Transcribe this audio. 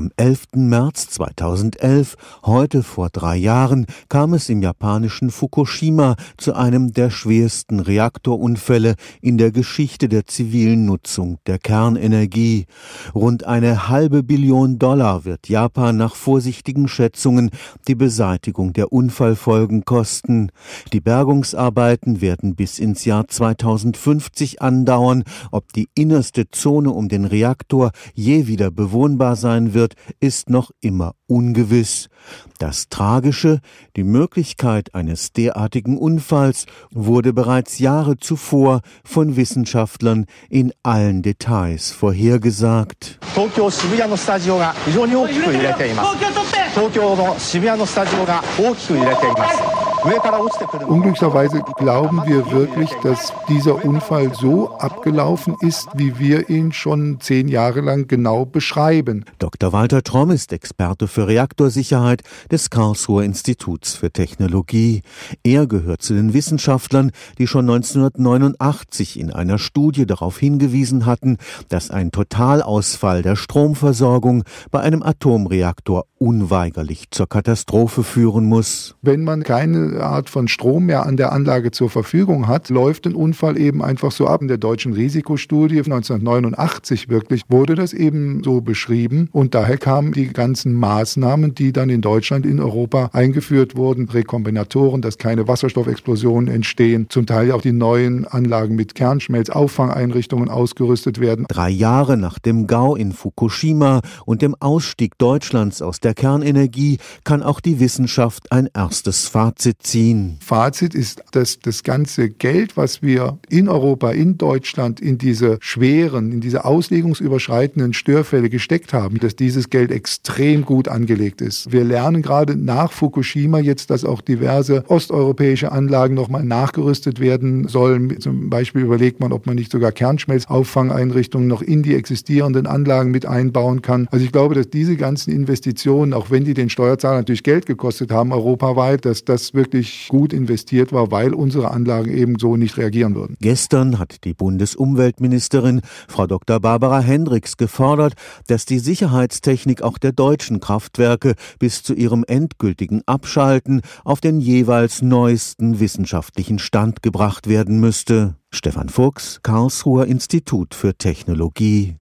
Am 11. März 2011, heute vor drei Jahren, kam es im japanischen Fukushima zu einem der schwersten Reaktorunfälle in der Geschichte der zivilen Nutzung der Kernenergie. Rund eine halbe Billion Dollar wird Japan nach vorsichtigen Schätzungen die Beseitigung der Unfallfolgen kosten. Die Bergungsarbeiten werden bis ins Jahr 2050 andauern. Ob die innerste Zone um den Reaktor je wieder bewohnbar sein wird, wird, ist noch immer ungewiss. Das Tragische, die Möglichkeit eines derartigen Unfalls, wurde bereits Jahre zuvor von Wissenschaftlern in allen Details vorhergesagt. Unglücklicherweise glauben wir wirklich, dass dieser Unfall so abgelaufen ist, wie wir ihn schon zehn Jahre lang genau beschreiben. Dr. Walter Tromm ist Experte für Reaktorsicherheit des Karlsruher Instituts für Technologie. Er gehört zu den Wissenschaftlern, die schon 1989 in einer Studie darauf hingewiesen hatten, dass ein Totalausfall der Stromversorgung bei einem Atomreaktor unweigerlich zur Katastrophe führen muss. Wenn man keine Art von Strom mehr an der Anlage zur Verfügung hat, läuft ein Unfall eben einfach so ab. In der deutschen Risikostudie 1989 wirklich wurde das eben so beschrieben und daher kamen die ganzen Maßnahmen, die dann in Deutschland, in Europa eingeführt wurden, Rekombinatoren, dass keine Wasserstoffexplosionen entstehen, zum Teil auch die neuen Anlagen mit Kernschmelzauffangeinrichtungen ausgerüstet werden. Drei Jahre nach dem GAU in Fukushima und dem Ausstieg Deutschlands aus der Kernenergie kann auch die Wissenschaft ein erstes Fazit ziehen? Fazit ist, dass das ganze Geld, was wir in Europa, in Deutschland in diese schweren, in diese auslegungsüberschreitenden Störfälle gesteckt haben, dass dieses Geld extrem gut angelegt ist. Wir lernen gerade nach Fukushima jetzt, dass auch diverse osteuropäische Anlagen nochmal nachgerüstet werden sollen. Zum Beispiel überlegt man, ob man nicht sogar Kernschmelzauffangeinrichtungen noch in die existierenden Anlagen mit einbauen kann. Also ich glaube, dass diese ganzen Investitionen, auch wenn die den Steuerzahler natürlich Geld gekostet haben, europaweit, dass das wirklich wirklich gut investiert war, weil unsere Anlagen eben so nicht reagieren würden. Gestern hat die Bundesumweltministerin Frau Dr. Barbara Hendricks gefordert, dass die Sicherheitstechnik auch der deutschen Kraftwerke bis zu ihrem endgültigen Abschalten auf den jeweils neuesten wissenschaftlichen Stand gebracht werden müsste. Stefan Fuchs, Karlsruher Institut für Technologie